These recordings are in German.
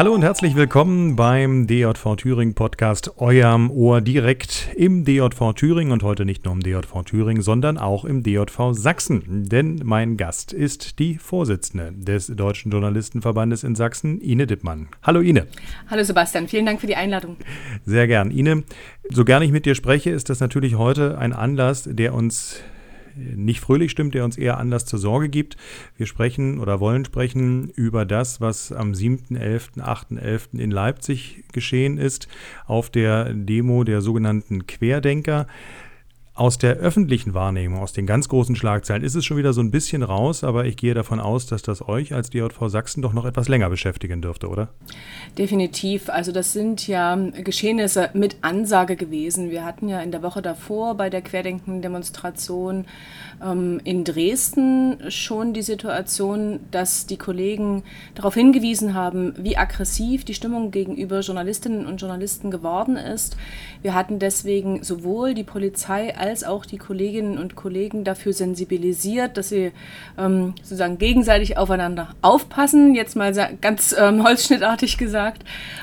Hallo und herzlich willkommen beim DJV Thüringen Podcast, eurem Ohr direkt im DJV Thüringen und heute nicht nur im DJV Thüringen, sondern auch im DJV Sachsen. Denn mein Gast ist die Vorsitzende des Deutschen Journalistenverbandes in Sachsen, Ine Dippmann. Hallo Ine. Hallo Sebastian, vielen Dank für die Einladung. Sehr gern. Ine, so gern ich mit dir spreche, ist das natürlich heute ein Anlass, der uns nicht fröhlich stimmt, der uns eher Anlass zur Sorge gibt. Wir sprechen oder wollen sprechen über das, was am 7.11., 8.11. in Leipzig geschehen ist, auf der Demo der sogenannten Querdenker aus der öffentlichen Wahrnehmung, aus den ganz großen Schlagzeilen, ist es schon wieder so ein bisschen raus, aber ich gehe davon aus, dass das euch als DJV Sachsen doch noch etwas länger beschäftigen dürfte, oder? Definitiv. Also das sind ja Geschehnisse mit Ansage gewesen. Wir hatten ja in der Woche davor bei der Querdenken-Demonstration ähm, in Dresden schon die Situation, dass die Kollegen darauf hingewiesen haben, wie aggressiv die Stimmung gegenüber Journalistinnen und Journalisten geworden ist. Wir hatten deswegen sowohl die Polizei als auch die Kolleginnen und Kollegen dafür sensibilisiert, dass sie ähm, sozusagen gegenseitig aufeinander aufpassen, jetzt mal ganz ähm, holzschnittartig gesagt.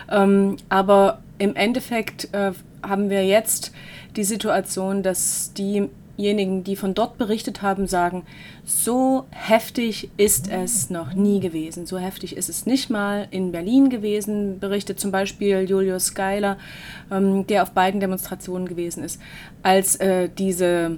Ähm, aber im Endeffekt äh, haben wir jetzt die Situation, dass die diejenigen, die von dort berichtet haben, sagen, so heftig ist es noch nie gewesen. So heftig ist es nicht mal in Berlin gewesen, berichtet zum Beispiel Julius Geiler, ähm, der auf beiden Demonstrationen gewesen ist, als äh, diese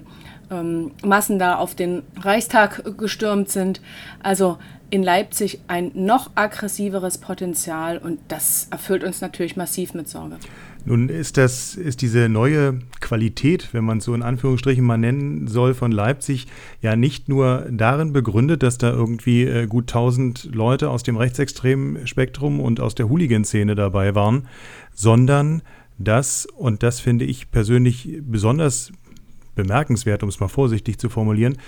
ähm, Massen da auf den Reichstag gestürmt sind. Also in Leipzig ein noch aggressiveres Potenzial und das erfüllt uns natürlich massiv mit Sorge. Nun ist das, ist diese neue Qualität, wenn man es so in Anführungsstrichen mal nennen soll, von Leipzig ja nicht nur darin begründet, dass da irgendwie äh, gut 1000 Leute aus dem rechtsextremen Spektrum und aus der Hooligan-Szene dabei waren, sondern dass, und das finde ich persönlich besonders bemerkenswert, um es mal vorsichtig zu formulieren,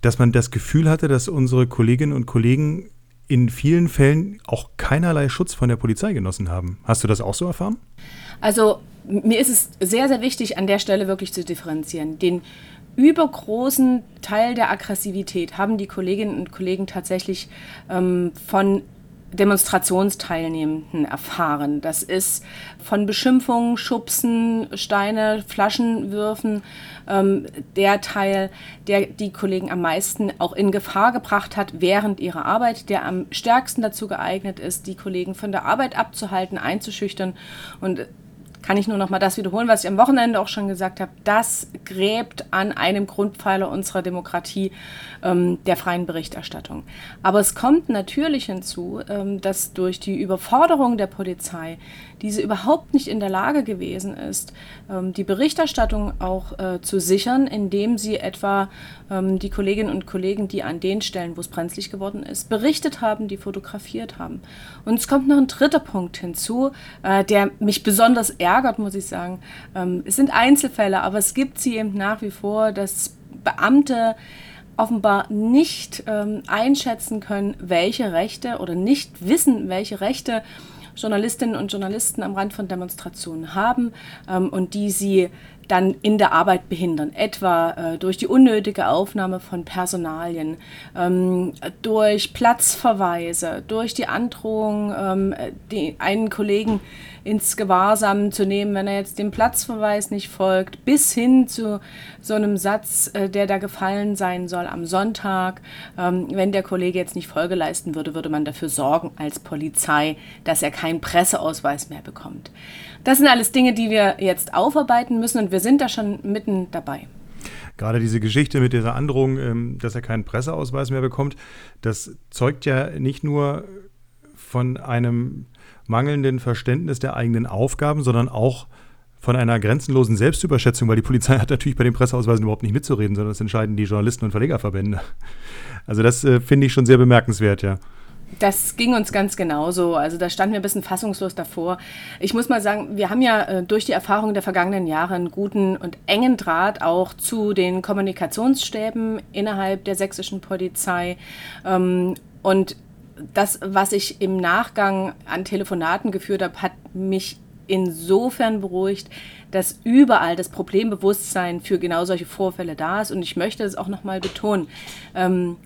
dass man das Gefühl hatte, dass unsere Kolleginnen und Kollegen in vielen Fällen auch keinerlei Schutz von der Polizei genossen haben. Hast du das auch so erfahren? Also mir ist es sehr, sehr wichtig, an der Stelle wirklich zu differenzieren. Den übergroßen Teil der Aggressivität haben die Kolleginnen und Kollegen tatsächlich ähm, von Demonstrationsteilnehmenden erfahren. Das ist von Beschimpfungen, Schubsen, Steine, Flaschenwürfen ähm, der Teil, der die Kollegen am meisten auch in Gefahr gebracht hat während ihrer Arbeit, der am stärksten dazu geeignet ist, die Kollegen von der Arbeit abzuhalten, einzuschüchtern und kann ich nur noch mal das wiederholen, was ich am Wochenende auch schon gesagt habe. Das gräbt an einem Grundpfeiler unserer Demokratie, ähm, der freien Berichterstattung. Aber es kommt natürlich hinzu, ähm, dass durch die Überforderung der Polizei diese überhaupt nicht in der Lage gewesen ist, ähm, die Berichterstattung auch äh, zu sichern, indem sie etwa ähm, die Kolleginnen und Kollegen, die an den Stellen, wo es brenzlig geworden ist, berichtet haben, die fotografiert haben. Und es kommt noch ein dritter Punkt hinzu, äh, der mich besonders ärgert, muss ich sagen. Ähm, es sind Einzelfälle, aber es gibt sie eben nach wie vor, dass Beamte offenbar nicht ähm, einschätzen können, welche Rechte oder nicht wissen, welche Rechte Journalistinnen und Journalisten am Rand von Demonstrationen haben ähm, und die sie dann in der Arbeit behindern, etwa äh, durch die unnötige Aufnahme von Personalien, ähm, durch Platzverweise, durch die Androhung, ähm, die, einen Kollegen ins Gewahrsam zu nehmen, wenn er jetzt dem Platzverweis nicht folgt, bis hin zu so einem Satz, äh, der da gefallen sein soll am Sonntag. Ähm, wenn der Kollege jetzt nicht Folge leisten würde, würde man dafür sorgen als Polizei, dass er keinen Presseausweis mehr bekommt. Das sind alles Dinge, die wir jetzt aufarbeiten müssen und wir sind da schon mitten dabei. Gerade diese Geschichte mit dieser Androhung, ähm, dass er keinen Presseausweis mehr bekommt, das zeugt ja nicht nur von einem mangelnden Verständnis der eigenen Aufgaben, sondern auch von einer grenzenlosen Selbstüberschätzung, weil die Polizei hat natürlich bei den Presseausweisen überhaupt nicht mitzureden, sondern das entscheiden die Journalisten und Verlegerverbände. Also das äh, finde ich schon sehr bemerkenswert, ja. Das ging uns ganz genauso. Also da standen wir ein bisschen fassungslos davor. Ich muss mal sagen, wir haben ja äh, durch die Erfahrung der vergangenen Jahre einen guten und engen Draht auch zu den Kommunikationsstäben innerhalb der sächsischen Polizei. Ähm, und das, was ich im Nachgang an Telefonaten geführt habe, hat mich insofern beruhigt, dass überall das Problembewusstsein für genau solche Vorfälle da ist. Und ich möchte es auch nochmal betonen. Ähm,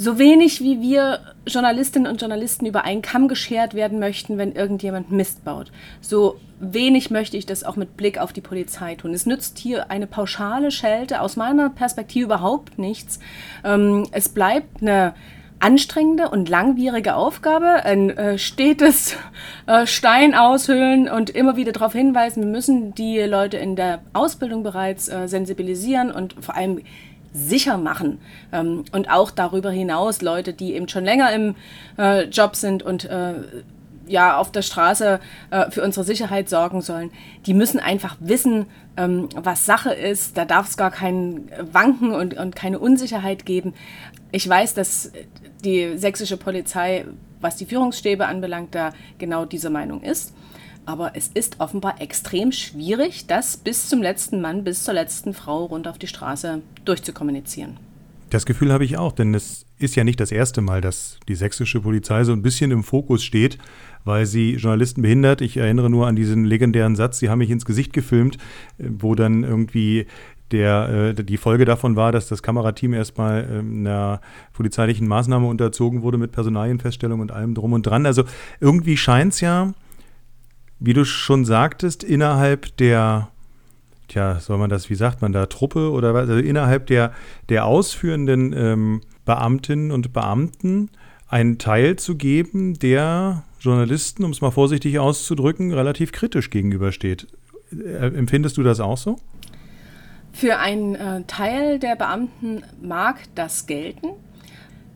so wenig wie wir Journalistinnen und Journalisten über einen Kamm geschert werden möchten, wenn irgendjemand Mist baut, so wenig möchte ich das auch mit Blick auf die Polizei tun. Es nützt hier eine pauschale Schelte aus meiner Perspektive überhaupt nichts. Ähm, es bleibt eine anstrengende und langwierige Aufgabe, ein äh, stetes äh, Stein aushöhlen und immer wieder darauf hinweisen, wir müssen die Leute in der Ausbildung bereits äh, sensibilisieren und vor allem sicher machen. Ähm, und auch darüber hinaus Leute, die eben schon länger im äh, Job sind und äh, ja auf der Straße äh, für unsere Sicherheit sorgen sollen, die müssen einfach wissen, ähm, was Sache ist. Da darf es gar kein Wanken und, und keine Unsicherheit geben. Ich weiß, dass die sächsische Polizei, was die Führungsstäbe anbelangt, da genau diese Meinung ist. Aber es ist offenbar extrem schwierig, das bis zum letzten Mann, bis zur letzten Frau rund auf die Straße durchzukommunizieren. Das Gefühl habe ich auch, denn es ist ja nicht das erste Mal, dass die sächsische Polizei so ein bisschen im Fokus steht, weil sie Journalisten behindert. Ich erinnere nur an diesen legendären Satz, sie haben mich ins Gesicht gefilmt, äh, wo dann irgendwie der, äh, die Folge davon war, dass das Kamerateam erstmal äh, einer polizeilichen Maßnahme unterzogen wurde mit Personalienfeststellung und allem drum und dran. Also irgendwie scheint es ja, wie du schon sagtest, innerhalb der, tja, soll man das, wie sagt man da, Truppe oder was, also innerhalb der, der ausführenden ähm, Beamtinnen und Beamten einen Teil zu geben, der Journalisten, um es mal vorsichtig auszudrücken, relativ kritisch gegenübersteht. Äh, empfindest du das auch so? Für einen äh, Teil der Beamten mag das gelten.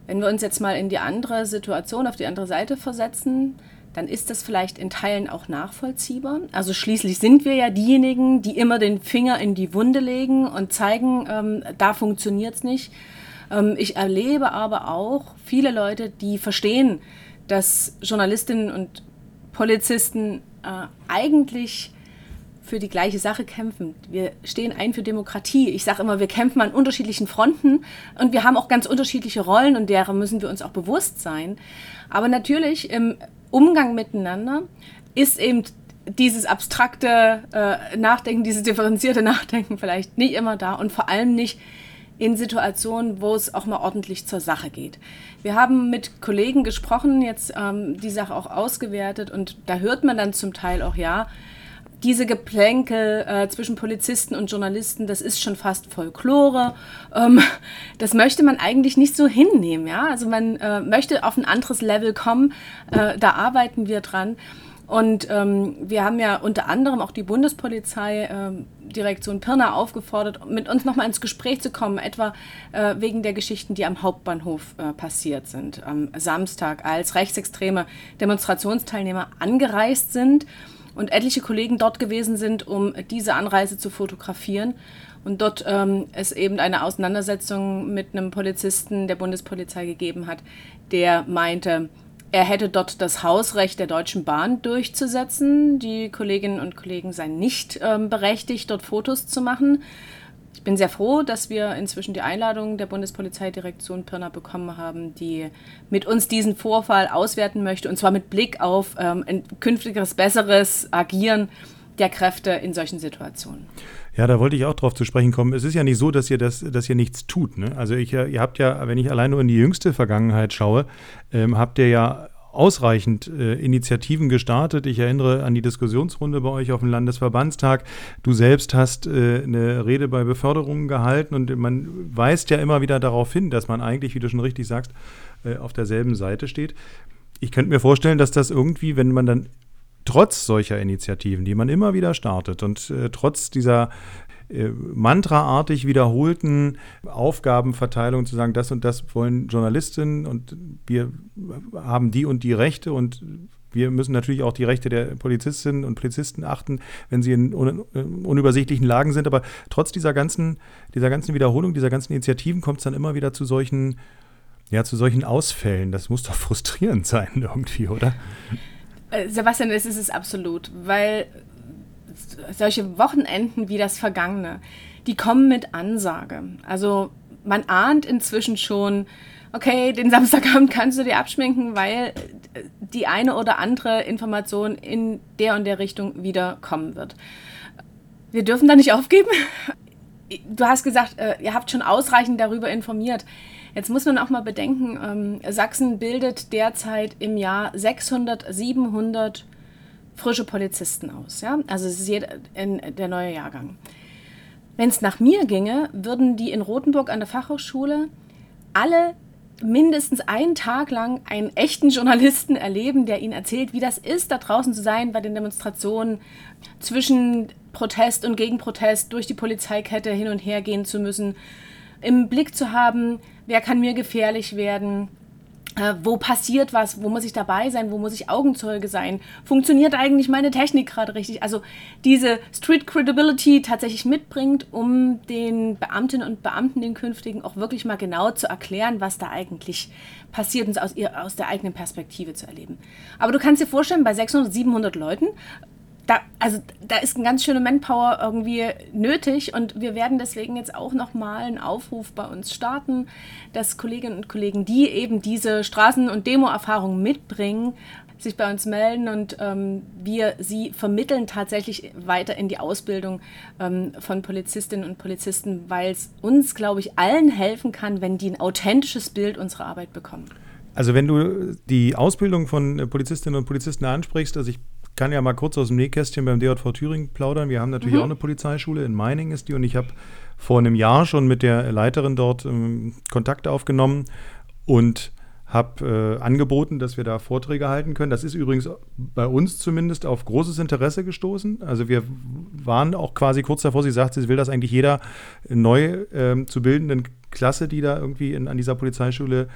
Wenn wir uns jetzt mal in die andere Situation, auf die andere Seite versetzen, dann ist das vielleicht in Teilen auch nachvollziehbar. Also schließlich sind wir ja diejenigen, die immer den Finger in die Wunde legen und zeigen, ähm, da funktioniert es nicht. Ähm, ich erlebe aber auch viele Leute, die verstehen, dass Journalistinnen und Polizisten äh, eigentlich für die gleiche Sache kämpfen. Wir stehen ein für Demokratie. Ich sage immer, wir kämpfen an unterschiedlichen Fronten und wir haben auch ganz unterschiedliche Rollen und derer müssen wir uns auch bewusst sein. Aber natürlich im Umgang miteinander ist eben dieses abstrakte äh, Nachdenken, dieses differenzierte Nachdenken vielleicht nicht immer da und vor allem nicht in Situationen, wo es auch mal ordentlich zur Sache geht. Wir haben mit Kollegen gesprochen, jetzt ähm, die Sache auch ausgewertet und da hört man dann zum Teil auch, ja, diese Geplänkel äh, zwischen Polizisten und Journalisten, das ist schon fast Folklore. Ähm, das möchte man eigentlich nicht so hinnehmen. Ja? Also man äh, möchte auf ein anderes Level kommen. Äh, da arbeiten wir dran. Und ähm, wir haben ja unter anderem auch die Bundespolizei, äh, Direktion Pirna, aufgefordert, mit uns nochmal ins Gespräch zu kommen, etwa äh, wegen der Geschichten, die am Hauptbahnhof äh, passiert sind. Am Samstag, als rechtsextreme Demonstrationsteilnehmer angereist sind und etliche Kollegen dort gewesen sind, um diese Anreise zu fotografieren. Und dort ähm, es eben eine Auseinandersetzung mit einem Polizisten der Bundespolizei gegeben hat, der meinte, er hätte dort das Hausrecht der Deutschen Bahn durchzusetzen. Die Kolleginnen und Kollegen seien nicht ähm, berechtigt, dort Fotos zu machen. Ich bin sehr froh, dass wir inzwischen die Einladung der Bundespolizeidirektion Pirna bekommen haben, die mit uns diesen Vorfall auswerten möchte, und zwar mit Blick auf ähm, ein künftiges, besseres Agieren der Kräfte in solchen Situationen. Ja, da wollte ich auch drauf zu sprechen kommen. Es ist ja nicht so, dass ihr das, dass ihr nichts tut. Ne? Also ich, ihr habt ja, wenn ich allein nur in die jüngste Vergangenheit schaue, ähm, habt ihr ja ausreichend äh, Initiativen gestartet. Ich erinnere an die Diskussionsrunde bei euch auf dem Landesverbandstag. Du selbst hast äh, eine Rede bei Beförderungen gehalten und man weist ja immer wieder darauf hin, dass man eigentlich, wie du schon richtig sagst, äh, auf derselben Seite steht. Ich könnte mir vorstellen, dass das irgendwie, wenn man dann trotz solcher Initiativen, die man immer wieder startet und äh, trotz dieser äh, mantraartig wiederholten Aufgabenverteilung zu sagen, das und das wollen Journalistinnen und wir haben die und die Rechte und wir müssen natürlich auch die Rechte der Polizistinnen und Polizisten achten, wenn sie in un unübersichtlichen Lagen sind. Aber trotz dieser ganzen, dieser ganzen Wiederholung, dieser ganzen Initiativen kommt es dann immer wieder zu solchen, ja, zu solchen Ausfällen. Das muss doch frustrierend sein irgendwie, oder? Äh, Sebastian, es ist es absolut, weil solche Wochenenden wie das vergangene, die kommen mit Ansage. Also man ahnt inzwischen schon, okay, den Samstagabend kannst du dir abschminken, weil die eine oder andere Information in der und der Richtung wieder kommen wird. Wir dürfen da nicht aufgeben. Du hast gesagt, äh, ihr habt schon ausreichend darüber informiert. Jetzt muss man auch mal bedenken, ähm, Sachsen bildet derzeit im Jahr 600, 700 frische Polizisten aus. Ja? Also es ist jeder, in, der neue Jahrgang. Wenn es nach mir ginge, würden die in Rothenburg an der Fachhochschule alle mindestens einen Tag lang einen echten Journalisten erleben, der ihnen erzählt, wie das ist, da draußen zu sein bei den Demonstrationen zwischen Protest und Gegenprotest durch die Polizeikette hin und her gehen zu müssen, im Blick zu haben, wer kann mir gefährlich werden, äh, wo passiert was, wo muss ich dabei sein, wo muss ich Augenzeuge sein, funktioniert eigentlich meine Technik gerade richtig. Also diese Street Credibility tatsächlich mitbringt, um den Beamtinnen und Beamten, den künftigen, auch wirklich mal genau zu erklären, was da eigentlich passiert und aus, aus der eigenen Perspektive zu erleben. Aber du kannst dir vorstellen, bei 600, 700 Leuten da, also da ist ein ganz schöne Manpower irgendwie nötig und wir werden deswegen jetzt auch nochmal einen Aufruf bei uns starten, dass Kolleginnen und Kollegen, die eben diese Straßen- und Demo-Erfahrung mitbringen, sich bei uns melden und ähm, wir sie vermitteln tatsächlich weiter in die Ausbildung ähm, von Polizistinnen und Polizisten, weil es uns, glaube ich, allen helfen kann, wenn die ein authentisches Bild unserer Arbeit bekommen. Also wenn du die Ausbildung von Polizistinnen und Polizisten ansprichst, also ich kann ja mal kurz aus dem Nähkästchen beim DJV Thüringen plaudern. Wir haben natürlich mhm. auch eine Polizeischule, in Meining ist die und ich habe vor einem Jahr schon mit der Leiterin dort ähm, Kontakt aufgenommen und habe äh, angeboten, dass wir da Vorträge halten können. Das ist übrigens bei uns zumindest auf großes Interesse gestoßen. Also wir waren auch quasi kurz davor, sie sagt, sie will das eigentlich jeder neu äh, zu bildenden Klasse, die da irgendwie in, an dieser Polizeischule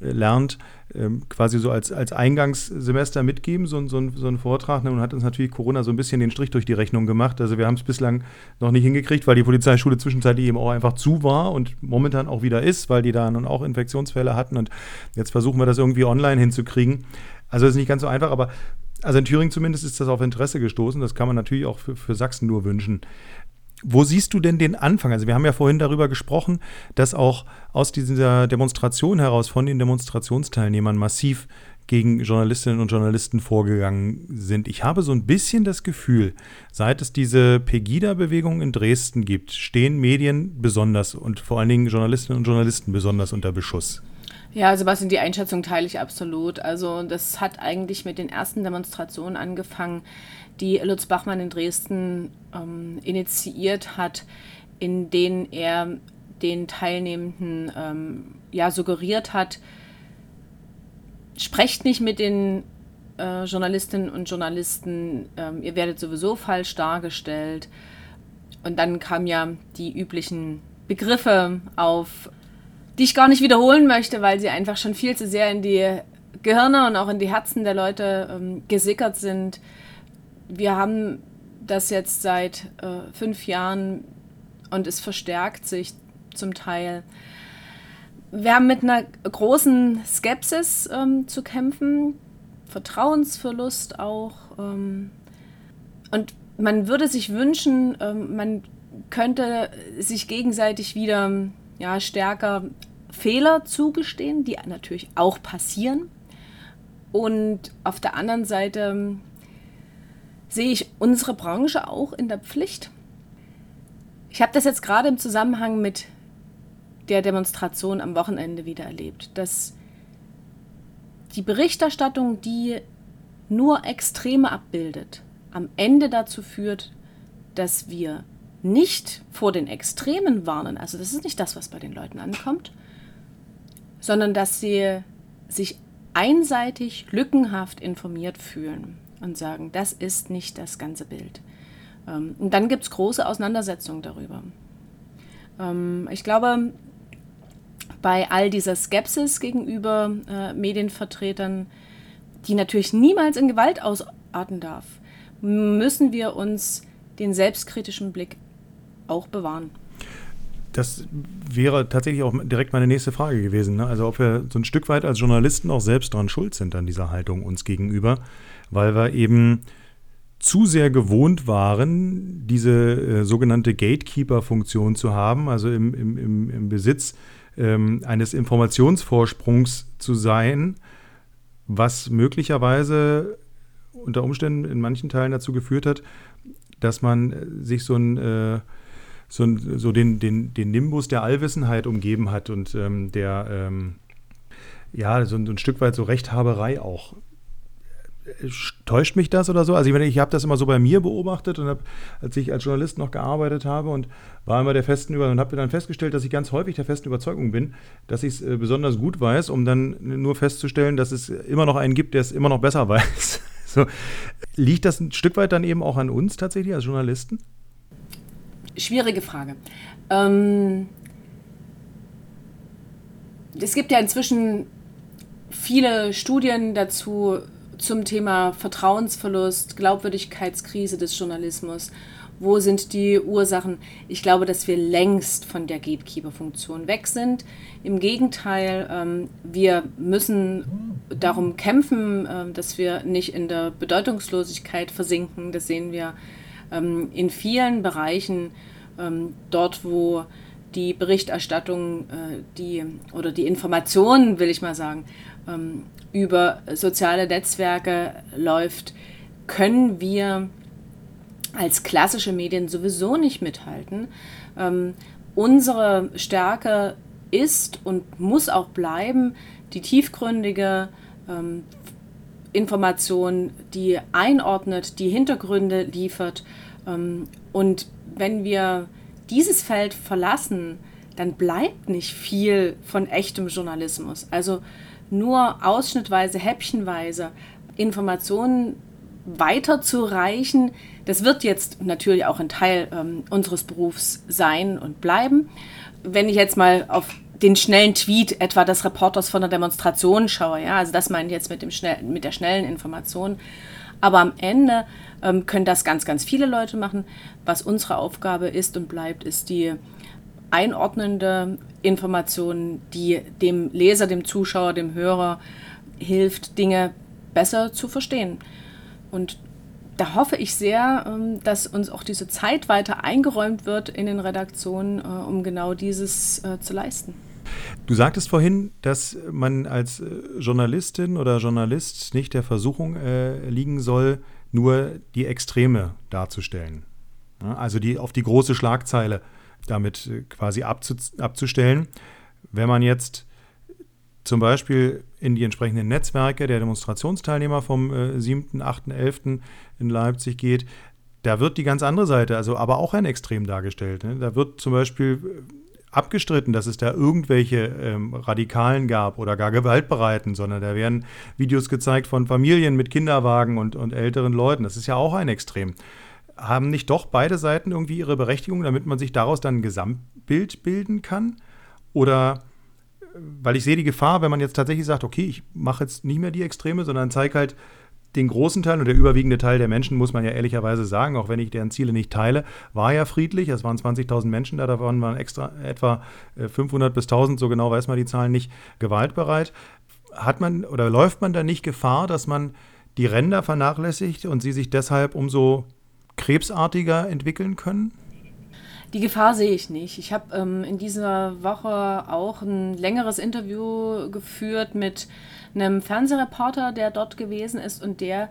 lernt, ähm, quasi so als, als Eingangssemester mitgeben, so, so, so einen Vortrag. Ne, und hat uns natürlich Corona so ein bisschen den Strich durch die Rechnung gemacht. Also wir haben es bislang noch nicht hingekriegt, weil die Polizeischule zwischenzeitlich eben auch einfach zu war und momentan auch wieder ist, weil die da nun auch Infektionsfälle hatten. Und jetzt versuchen wir das irgendwie online hinzukriegen. Also ist nicht ganz so einfach, aber also in Thüringen zumindest ist das auf Interesse gestoßen. Das kann man natürlich auch für, für Sachsen nur wünschen. Wo siehst du denn den Anfang? Also wir haben ja vorhin darüber gesprochen, dass auch aus dieser Demonstration heraus von den Demonstrationsteilnehmern massiv gegen Journalistinnen und Journalisten vorgegangen sind. Ich habe so ein bisschen das Gefühl, seit es diese Pegida-Bewegung in Dresden gibt, stehen Medien besonders und vor allen Dingen Journalistinnen und Journalisten besonders unter Beschuss. Ja, Sebastian, die Einschätzung teile ich absolut. Also das hat eigentlich mit den ersten Demonstrationen angefangen, die Lutz Bachmann in Dresden ähm, initiiert hat, in denen er den Teilnehmenden ähm, ja, suggeriert hat, sprecht nicht mit den äh, Journalistinnen und Journalisten, ähm, ihr werdet sowieso falsch dargestellt. Und dann kamen ja die üblichen Begriffe auf, die ich gar nicht wiederholen möchte, weil sie einfach schon viel zu sehr in die Gehirne und auch in die Herzen der Leute ähm, gesickert sind wir haben das jetzt seit äh, fünf Jahren und es verstärkt sich zum Teil. Wir haben mit einer großen Skepsis ähm, zu kämpfen, Vertrauensverlust auch. Ähm, und man würde sich wünschen, ähm, man könnte sich gegenseitig wieder ja, stärker Fehler zugestehen, die natürlich auch passieren. Und auf der anderen Seite sehe ich unsere Branche auch in der Pflicht. Ich habe das jetzt gerade im Zusammenhang mit der Demonstration am Wochenende wieder erlebt, dass die Berichterstattung, die nur Extreme abbildet, am Ende dazu führt, dass wir nicht vor den Extremen warnen, also das ist nicht das, was bei den Leuten ankommt, sondern dass sie sich einseitig, lückenhaft informiert fühlen und sagen, das ist nicht das ganze Bild. Ähm, und dann gibt es große Auseinandersetzungen darüber. Ähm, ich glaube, bei all dieser Skepsis gegenüber äh, Medienvertretern, die natürlich niemals in Gewalt ausarten darf, müssen wir uns den selbstkritischen Blick auch bewahren. Das wäre tatsächlich auch direkt meine nächste Frage gewesen. Ne? Also ob wir so ein Stück weit als Journalisten auch selbst dran schuld sind an dieser Haltung uns gegenüber weil wir eben zu sehr gewohnt waren, diese äh, sogenannte Gatekeeper-Funktion zu haben, also im, im, im Besitz ähm, eines Informationsvorsprungs zu sein, was möglicherweise unter Umständen in manchen Teilen dazu geführt hat, dass man sich so ein äh, so, so den, den, den Nimbus der Allwissenheit umgeben hat und ähm, der ähm, ja so ein, so ein Stück weit so Rechthaberei auch täuscht mich das oder so? Also ich, ich habe das immer so bei mir beobachtet und habe, als ich als Journalist noch gearbeitet habe und war immer der festen über und habe dann festgestellt, dass ich ganz häufig der festen Überzeugung bin, dass ich es äh, besonders gut weiß, um dann nur festzustellen, dass es immer noch einen gibt, der es immer noch besser weiß. so. Liegt das ein Stück weit dann eben auch an uns tatsächlich als Journalisten? Schwierige Frage. Ähm, es gibt ja inzwischen viele Studien dazu, zum Thema Vertrauensverlust, Glaubwürdigkeitskrise des Journalismus. Wo sind die Ursachen? Ich glaube, dass wir längst von der Gatekeeper-Funktion weg sind. Im Gegenteil, ähm, wir müssen darum kämpfen, äh, dass wir nicht in der Bedeutungslosigkeit versinken. Das sehen wir ähm, in vielen Bereichen, ähm, dort wo die Berichterstattung, äh, die oder die Informationen, will ich mal sagen, ähm, über soziale Netzwerke läuft, können wir als klassische Medien sowieso nicht mithalten. Ähm, unsere Stärke ist und muss auch bleiben die tiefgründige ähm, Information, die einordnet, die Hintergründe liefert. Ähm, und wenn wir dieses Feld verlassen, dann bleibt nicht viel von echtem Journalismus. Also nur ausschnittweise, häppchenweise Informationen weiterzureichen, das wird jetzt natürlich auch ein Teil ähm, unseres Berufs sein und bleiben. Wenn ich jetzt mal auf den schnellen Tweet etwa des Reporters von der Demonstration schaue, ja, also das meine ich jetzt mit, dem schnell, mit der schnellen Information. Aber am Ende ähm, können das ganz, ganz viele Leute machen. Was unsere Aufgabe ist und bleibt, ist die einordnende Information, die dem Leser, dem Zuschauer, dem Hörer hilft, Dinge besser zu verstehen. Und da hoffe ich sehr, ähm, dass uns auch diese Zeit weiter eingeräumt wird in den Redaktionen, äh, um genau dieses äh, zu leisten. Du sagtest vorhin, dass man als äh, Journalistin oder Journalist nicht der Versuchung liegen soll, nur die Extreme darzustellen. Also die, auf die große Schlagzeile damit äh, quasi abzu, abzustellen. Wenn man jetzt zum Beispiel in die entsprechenden Netzwerke der Demonstrationsteilnehmer vom äh, 7., 8., 11. in Leipzig geht, da wird die ganz andere Seite, also aber auch ein Extrem dargestellt. Ne? Da wird zum Beispiel äh, abgestritten, dass es da irgendwelche ähm, Radikalen gab oder gar Gewaltbereiten, sondern da werden Videos gezeigt von Familien mit Kinderwagen und, und älteren Leuten. Das ist ja auch ein Extrem haben nicht doch beide Seiten irgendwie ihre Berechtigung, damit man sich daraus dann ein Gesamtbild bilden kann? Oder weil ich sehe die Gefahr, wenn man jetzt tatsächlich sagt, okay, ich mache jetzt nicht mehr die Extreme, sondern zeige halt den großen Teil und der überwiegende Teil der Menschen, muss man ja ehrlicherweise sagen, auch wenn ich deren Ziele nicht teile, war ja friedlich. Es waren 20.000 Menschen da, davon waren extra etwa 500 äh, bis 1000, so genau weiß man die Zahlen nicht, gewaltbereit. Hat man oder läuft man da nicht Gefahr, dass man die Ränder vernachlässigt und sie sich deshalb umso krebsartiger entwickeln können? Die Gefahr sehe ich nicht. Ich habe ähm, in dieser Woche auch ein längeres Interview geführt mit einem Fernsehreporter, der dort gewesen ist und der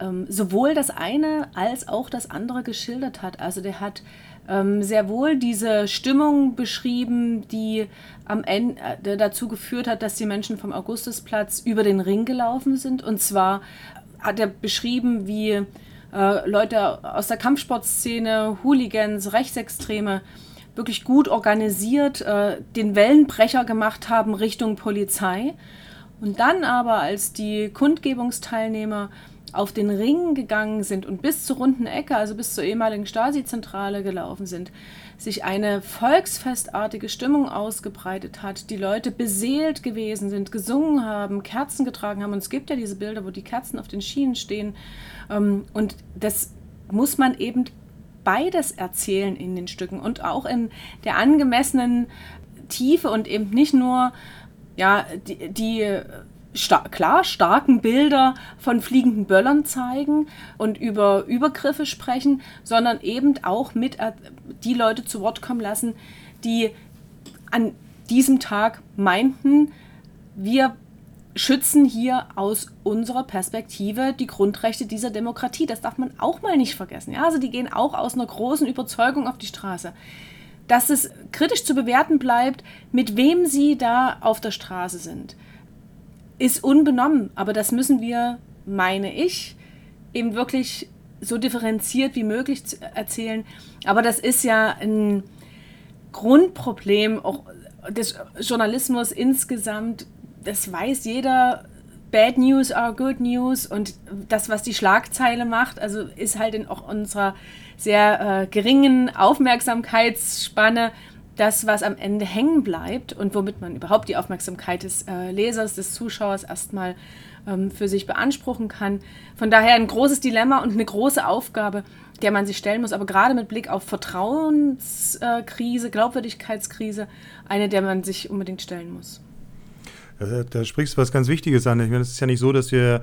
ähm, sowohl das eine als auch das andere geschildert hat. Also der hat ähm, sehr wohl diese Stimmung beschrieben, die am Ende äh, dazu geführt hat, dass die Menschen vom Augustusplatz über den Ring gelaufen sind. Und zwar hat er beschrieben, wie äh, Leute aus der Kampfsportszene, Hooligans, Rechtsextreme, wirklich gut organisiert äh, den Wellenbrecher gemacht haben Richtung Polizei. Und dann aber, als die Kundgebungsteilnehmer auf den Ring gegangen sind und bis zur runden Ecke, also bis zur ehemaligen Stasi-Zentrale gelaufen sind, sich eine volksfestartige Stimmung ausgebreitet hat, die Leute beseelt gewesen sind, gesungen haben, Kerzen getragen haben. Und es gibt ja diese Bilder, wo die Kerzen auf den Schienen stehen. Ähm, und das muss man eben beides erzählen in den Stücken und auch in der angemessenen Tiefe und eben nicht nur ja, die, die star klar starken Bilder von fliegenden Böllern zeigen und über Übergriffe sprechen, sondern eben auch mit die Leute zu Wort kommen lassen, die an diesem Tag meinten, wir schützen hier aus unserer Perspektive die Grundrechte dieser Demokratie. Das darf man auch mal nicht vergessen. Ja? Also die gehen auch aus einer großen Überzeugung auf die Straße. Dass es kritisch zu bewerten bleibt, mit wem sie da auf der Straße sind, ist unbenommen. Aber das müssen wir, meine ich, eben wirklich so differenziert wie möglich erzählen. Aber das ist ja ein Grundproblem auch des Journalismus insgesamt. Das weiß jeder. Bad News are good news und das, was die Schlagzeile macht, also ist halt in auch unserer sehr äh, geringen Aufmerksamkeitsspanne das, was am Ende hängen bleibt und womit man überhaupt die Aufmerksamkeit des äh, Lesers, des Zuschauers erstmal ähm, für sich beanspruchen kann. Von daher ein großes Dilemma und eine große Aufgabe, der man sich stellen muss, aber gerade mit Blick auf Vertrauenskrise, Glaubwürdigkeitskrise, eine, der man sich unbedingt stellen muss. Da, da sprichst du was ganz Wichtiges an. Ich meine, es ist ja nicht so, dass wir äh,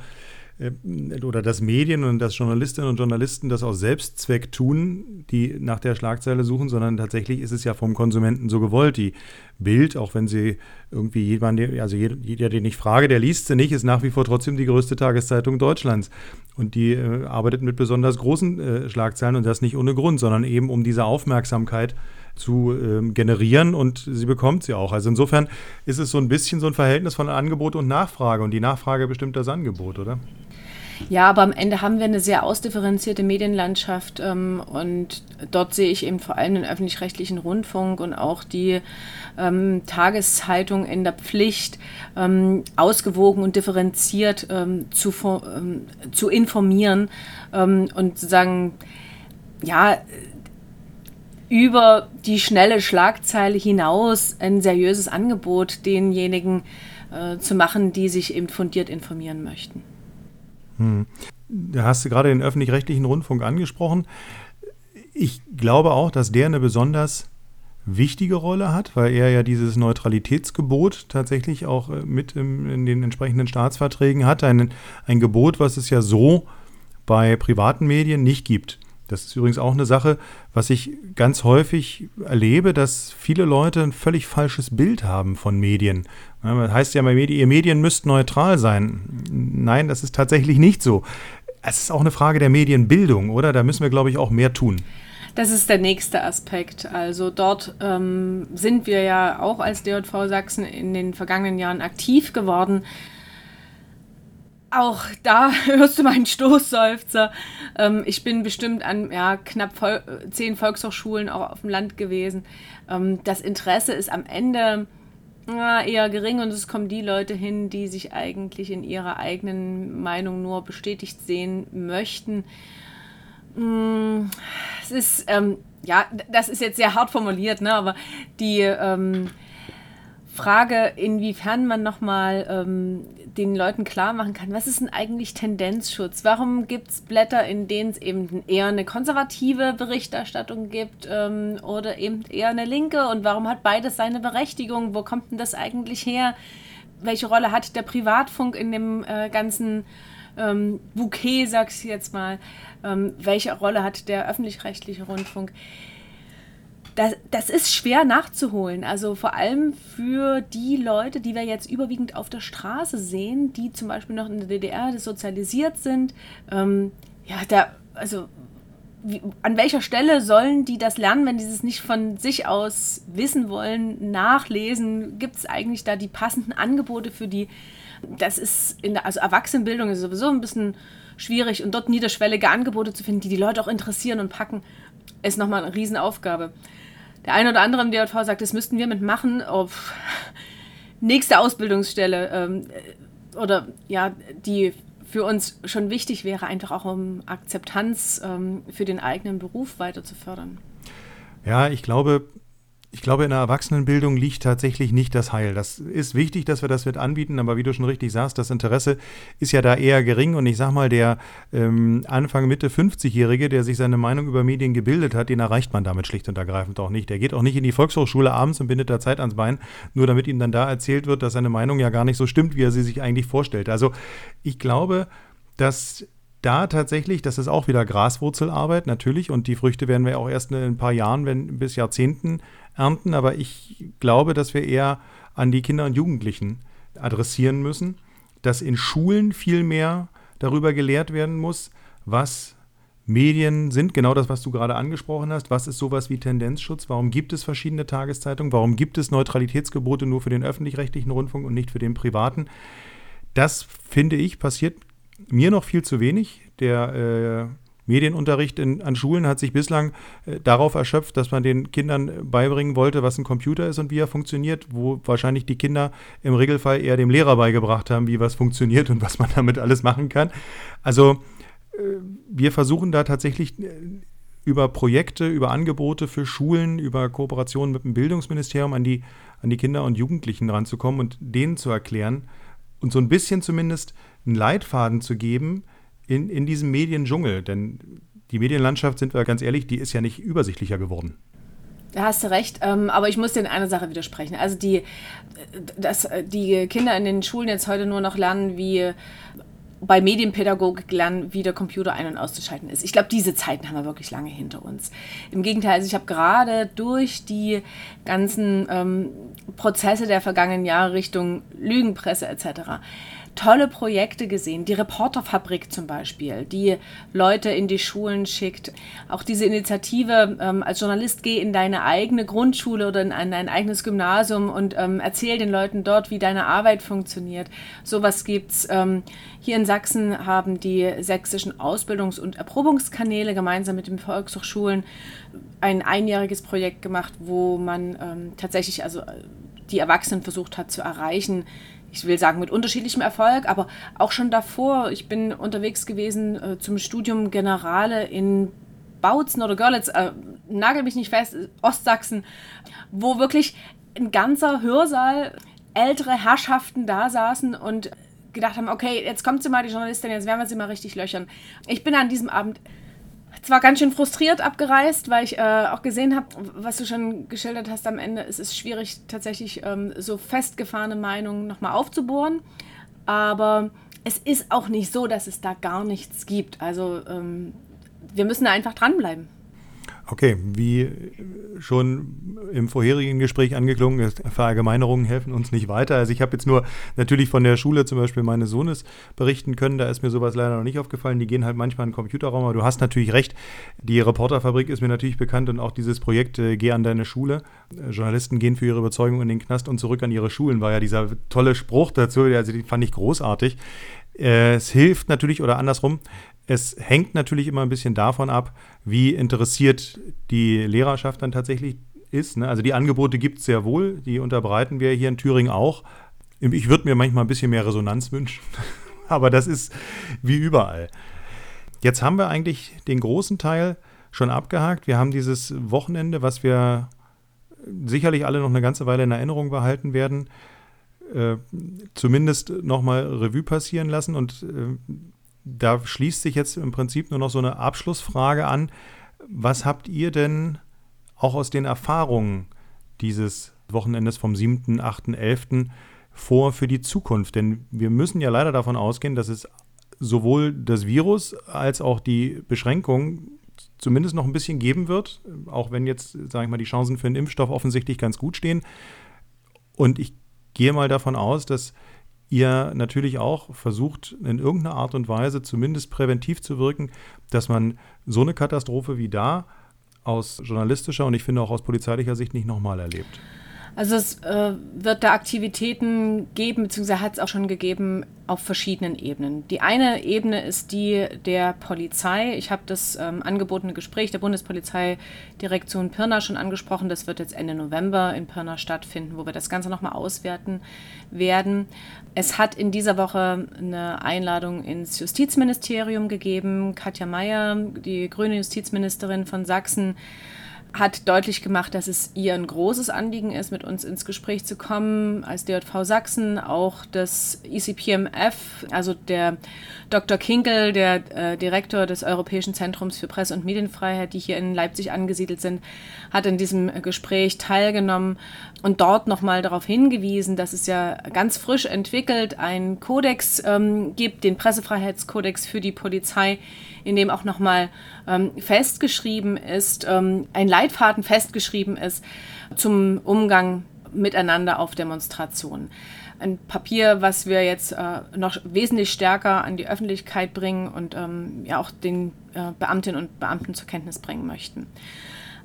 oder dass Medien und dass Journalistinnen und Journalisten das aus Selbstzweck tun, die nach der Schlagzeile suchen, sondern tatsächlich ist es ja vom Konsumenten so gewollt. Die Bild, auch wenn sie irgendwie jemand, also jeder, den ich frage, der liest sie nicht, ist nach wie vor trotzdem die größte Tageszeitung Deutschlands. Und die äh, arbeitet mit besonders großen äh, Schlagzeilen und das nicht ohne Grund, sondern eben um diese Aufmerksamkeit zu ähm, generieren und sie bekommt sie auch. Also insofern ist es so ein bisschen so ein Verhältnis von Angebot und Nachfrage und die Nachfrage bestimmt das Angebot, oder? Ja, aber am Ende haben wir eine sehr ausdifferenzierte Medienlandschaft ähm, und dort sehe ich eben vor allem den öffentlich-rechtlichen Rundfunk und auch die ähm, Tageszeitung in der Pflicht, ähm, ausgewogen und differenziert ähm, zu, ähm, zu informieren ähm, und sozusagen, ja, über die schnelle Schlagzeile hinaus ein seriöses Angebot denjenigen äh, zu machen, die sich eben fundiert informieren möchten. Hm. Da hast du gerade den öffentlich-rechtlichen Rundfunk angesprochen. Ich glaube auch, dass der eine besonders wichtige Rolle hat, weil er ja dieses Neutralitätsgebot tatsächlich auch äh, mit in den entsprechenden Staatsverträgen hat. Ein, ein Gebot, was es ja so bei privaten Medien nicht gibt. Das ist übrigens auch eine Sache, was ich ganz häufig erlebe, dass viele Leute ein völlig falsches Bild haben von Medien. Das heißt ja, ihr Medien müsst neutral sein. Nein, das ist tatsächlich nicht so. Es ist auch eine Frage der Medienbildung, oder? Da müssen wir, glaube ich, auch mehr tun. Das ist der nächste Aspekt. Also dort ähm, sind wir ja auch als DJV Sachsen in den vergangenen Jahren aktiv geworden auch da hörst du meinen Stoßseufzer. Ähm, ich bin bestimmt an ja, knapp Vol zehn Volkshochschulen auch auf dem Land gewesen. Ähm, das Interesse ist am Ende ja, eher gering und es kommen die Leute hin, die sich eigentlich in ihrer eigenen Meinung nur bestätigt sehen möchten. Mm, es ist, ähm, ja, das ist jetzt sehr hart formuliert, ne, aber die ähm, Frage, inwiefern man nochmal ähm, den Leuten klar machen kann, was ist denn eigentlich Tendenzschutz? Warum gibt es Blätter, in denen es eben eher eine konservative Berichterstattung gibt ähm, oder eben eher eine linke? Und warum hat beides seine Berechtigung? Wo kommt denn das eigentlich her? Welche Rolle hat der Privatfunk in dem äh, ganzen ähm, Bouquet, ich jetzt mal? Ähm, welche Rolle hat der öffentlich-rechtliche Rundfunk? Das, das ist schwer nachzuholen. Also vor allem für die Leute, die wir jetzt überwiegend auf der Straße sehen, die zum Beispiel noch in der DDR sozialisiert sind. Ähm, ja, da, also wie, an welcher Stelle sollen die das lernen, wenn die es nicht von sich aus wissen wollen, nachlesen? Gibt es eigentlich da die passenden Angebote für die? Das ist in der, also Erwachsenenbildung ist sowieso ein bisschen schwierig und dort niederschwellige Angebote zu finden, die die Leute auch interessieren und packen, ist nochmal eine Riesenaufgabe der eine oder andere im DJV sagt, das müssten wir mitmachen. Auf nächste Ausbildungsstelle ähm, oder ja, die für uns schon wichtig wäre, einfach auch um Akzeptanz ähm, für den eigenen Beruf weiter zu fördern. Ja, ich glaube, ich glaube, in der Erwachsenenbildung liegt tatsächlich nicht das Heil. Das ist wichtig, dass wir das mit anbieten, aber wie du schon richtig sagst, das Interesse ist ja da eher gering. Und ich sag mal, der ähm, Anfang, Mitte 50-Jährige, der sich seine Meinung über Medien gebildet hat, den erreicht man damit schlicht und ergreifend auch nicht. Der geht auch nicht in die Volkshochschule abends und bindet da Zeit ans Bein, nur damit ihm dann da erzählt wird, dass seine Meinung ja gar nicht so stimmt, wie er sie sich eigentlich vorstellt. Also ich glaube, dass da tatsächlich, das ist auch wieder Graswurzelarbeit, natürlich, und die Früchte werden wir auch erst in ein paar Jahren, wenn bis Jahrzehnten ernten, aber ich glaube, dass wir eher an die Kinder und Jugendlichen adressieren müssen dass in Schulen viel mehr darüber gelehrt werden muss, was Medien sind, genau das, was du gerade angesprochen hast. Was ist sowas wie Tendenzschutz? Warum gibt es verschiedene Tageszeitungen? Warum gibt es Neutralitätsgebote nur für den öffentlich-rechtlichen Rundfunk und nicht für den privaten? Das, finde ich, passiert mir noch viel zu wenig. Der äh, Medienunterricht in, an Schulen hat sich bislang äh, darauf erschöpft, dass man den Kindern beibringen wollte, was ein Computer ist und wie er funktioniert, wo wahrscheinlich die Kinder im Regelfall eher dem Lehrer beigebracht haben, wie was funktioniert und was man damit alles machen kann. Also wir versuchen da tatsächlich äh, über Projekte, über Angebote für Schulen, über Kooperationen mit dem Bildungsministerium an die, an die Kinder und Jugendlichen ranzukommen und denen zu erklären und so ein bisschen zumindest einen Leitfaden zu geben in, in diesem Mediendschungel. Denn die Medienlandschaft, sind wir ganz ehrlich, die ist ja nicht übersichtlicher geworden. Da hast du recht, ähm, aber ich muss dir in einer Sache widersprechen. Also die, dass die Kinder in den Schulen jetzt heute nur noch lernen, wie bei Medienpädagogik lernen, wie der Computer ein- und auszuschalten ist. Ich glaube, diese Zeiten haben wir wirklich lange hinter uns. Im Gegenteil, also ich habe gerade durch die ganzen ähm, Prozesse der vergangenen Jahre Richtung Lügenpresse etc tolle Projekte gesehen. Die Reporterfabrik zum Beispiel, die Leute in die Schulen schickt. Auch diese Initiative, ähm, als Journalist geh in deine eigene Grundschule oder in ein, ein eigenes Gymnasium und ähm, erzähl den Leuten dort, wie deine Arbeit funktioniert. Sowas gibt's. Ähm, hier in Sachsen haben die sächsischen Ausbildungs- und Erprobungskanäle gemeinsam mit den Volkshochschulen ein einjähriges Projekt gemacht, wo man ähm, tatsächlich also die Erwachsenen versucht hat zu erreichen, ich will sagen mit unterschiedlichem Erfolg, aber auch schon davor. Ich bin unterwegs gewesen äh, zum Studium Generale in Bautzen oder Görlitz, äh, nagel mich nicht fest, Ostsachsen, wo wirklich ein ganzer Hörsaal ältere Herrschaften da saßen und gedacht haben, okay, jetzt kommt sie mal, die Journalistin, jetzt werden wir sie mal richtig löchern. Ich bin an diesem Abend zwar ganz schön frustriert abgereist, weil ich äh, auch gesehen habe, was du schon geschildert hast am Ende. Es ist schwierig, tatsächlich ähm, so festgefahrene Meinungen nochmal aufzubohren. Aber es ist auch nicht so, dass es da gar nichts gibt. Also ähm, wir müssen da einfach dranbleiben. Okay, wie schon im vorherigen Gespräch angeklungen Verallgemeinerungen helfen uns nicht weiter. Also ich habe jetzt nur natürlich von der Schule zum Beispiel meines Sohnes berichten können, da ist mir sowas leider noch nicht aufgefallen. Die gehen halt manchmal in den Computerraum, aber du hast natürlich recht. Die Reporterfabrik ist mir natürlich bekannt und auch dieses Projekt äh, Geh an deine Schule. Äh, Journalisten gehen für ihre Überzeugung in den Knast und zurück an ihre Schulen, war ja dieser tolle Spruch dazu, also die fand ich großartig. Äh, es hilft natürlich oder andersrum, es hängt natürlich immer ein bisschen davon ab, wie interessiert die Lehrerschaft dann tatsächlich ist. Ne? Also die Angebote gibt es sehr wohl, die unterbreiten wir hier in Thüringen auch. Ich würde mir manchmal ein bisschen mehr Resonanz wünschen, aber das ist wie überall. Jetzt haben wir eigentlich den großen Teil schon abgehakt. Wir haben dieses Wochenende, was wir sicherlich alle noch eine ganze Weile in Erinnerung behalten werden, äh, zumindest nochmal Revue passieren lassen und äh, da schließt sich jetzt im Prinzip nur noch so eine Abschlussfrage an. Was habt ihr denn auch aus den Erfahrungen dieses Wochenendes vom 7., 8., 11. vor für die Zukunft? Denn wir müssen ja leider davon ausgehen, dass es sowohl das Virus als auch die Beschränkungen zumindest noch ein bisschen geben wird, auch wenn jetzt, sage ich mal, die Chancen für einen Impfstoff offensichtlich ganz gut stehen. Und ich gehe mal davon aus, dass ihr natürlich auch versucht, in irgendeiner Art und Weise zumindest präventiv zu wirken, dass man so eine Katastrophe wie da aus journalistischer und ich finde auch aus polizeilicher Sicht nicht nochmal erlebt. Also es äh, wird da Aktivitäten geben, beziehungsweise hat es auch schon gegeben auf verschiedenen Ebenen. Die eine Ebene ist die der Polizei. Ich habe das ähm, angebotene Gespräch der Bundespolizeidirektion Pirna schon angesprochen. Das wird jetzt Ende November in Pirna stattfinden, wo wir das Ganze nochmal auswerten werden. Es hat in dieser Woche eine Einladung ins Justizministerium gegeben. Katja Mayer, die grüne Justizministerin von Sachsen, hat deutlich gemacht, dass es ihr ein großes Anliegen ist, mit uns ins Gespräch zu kommen, als DJV Sachsen, auch das ECPMF, also der Dr. Kinkel, der äh, Direktor des Europäischen Zentrums für Presse- und Medienfreiheit, die hier in Leipzig angesiedelt sind, hat in diesem Gespräch teilgenommen und dort nochmal darauf hingewiesen, dass es ja ganz frisch entwickelt einen Kodex ähm, gibt, den Pressefreiheitskodex für die Polizei, in dem auch nochmal ähm, festgeschrieben ist, ähm, ein Leitfaden festgeschrieben ist zum Umgang miteinander auf Demonstrationen. Ein Papier, was wir jetzt äh, noch wesentlich stärker an die Öffentlichkeit bringen und ähm, ja auch den äh, Beamtinnen und Beamten zur Kenntnis bringen möchten.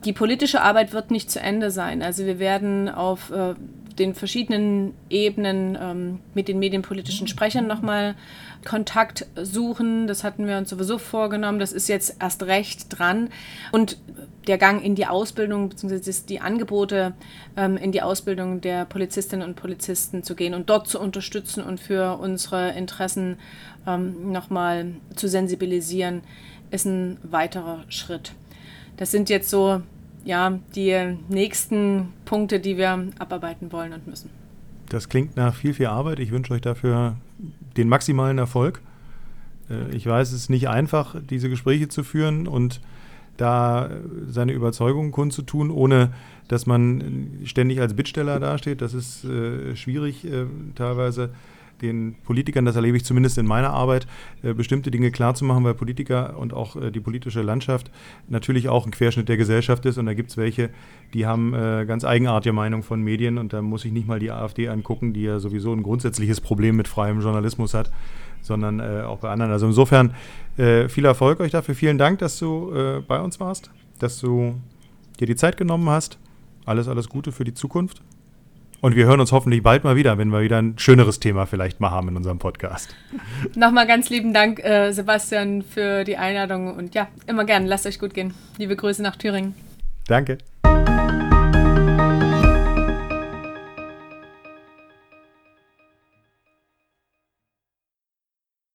Die politische Arbeit wird nicht zu Ende sein. Also wir werden auf äh, den verschiedenen Ebenen ähm, mit den medienpolitischen Sprechern nochmal Kontakt suchen. Das hatten wir uns sowieso vorgenommen. Das ist jetzt erst recht dran. Und der Gang in die Ausbildung, beziehungsweise die Angebote ähm, in die Ausbildung der Polizistinnen und Polizisten zu gehen und dort zu unterstützen und für unsere Interessen ähm, nochmal zu sensibilisieren, ist ein weiterer Schritt. Das sind jetzt so ja, die nächsten Punkte, die wir abarbeiten wollen und müssen. Das klingt nach viel, viel Arbeit. Ich wünsche euch dafür den maximalen Erfolg. Äh, ich weiß, es ist nicht einfach, diese Gespräche zu führen und da seine Überzeugungen kundzutun, ohne dass man ständig als Bittsteller dasteht. Das ist äh, schwierig äh, teilweise den Politikern, das erlebe ich zumindest in meiner Arbeit, äh, bestimmte Dinge klarzumachen, weil Politiker und auch äh, die politische Landschaft natürlich auch ein Querschnitt der Gesellschaft ist. Und da gibt es welche, die haben äh, ganz eigenartige Meinung von Medien. Und da muss ich nicht mal die AfD angucken, die ja sowieso ein grundsätzliches Problem mit freiem Journalismus hat, sondern auch bei anderen. Also insofern viel Erfolg euch dafür. Vielen Dank, dass du bei uns warst, dass du dir die Zeit genommen hast. Alles, alles Gute für die Zukunft. Und wir hören uns hoffentlich bald mal wieder, wenn wir wieder ein schöneres Thema vielleicht mal haben in unserem Podcast. Nochmal ganz lieben Dank, äh, Sebastian, für die Einladung. Und ja, immer gern. Lasst euch gut gehen. Liebe Grüße nach Thüringen. Danke.